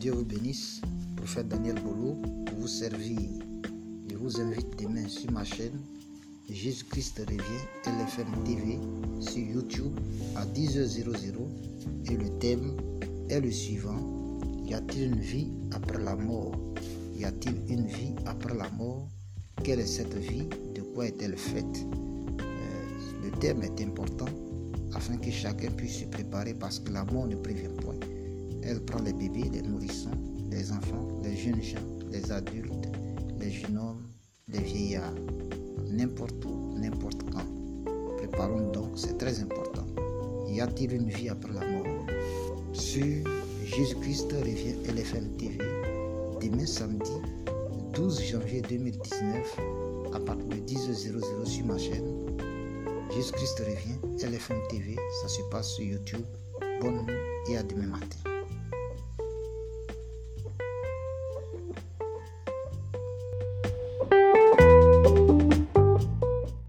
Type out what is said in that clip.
Dieu vous bénisse. Prophète Daniel Bolo, pour vous servir. Je vous invite demain sur ma chaîne Jésus-Christ revient LFM TV sur YouTube à 10h00 et le thème est le suivant Y a-t-il une vie après la mort? Y a-t-il une vie après la mort? Quelle est cette vie? De quoi est-elle faite? Euh, Le thème est important afin que chacun puisse se préparer parce que la mort ne prévient point. Elle prend les bébés, les nourrissons, les enfants, les jeunes gens, les adultes, les jeunes hommes, les vieillards n'importe où, n'importe quand. Préparons donc, c'est très important. Y a-t-il une vie après la mort? Sur Jésus-Christ revient LFM TV, demain samedi 12 janvier 2019, à partir de 10h00 sur ma chaîne. Jésus-Christ revient LFM TV, ça se passe sur YouTube. Bonne nuit et à demain.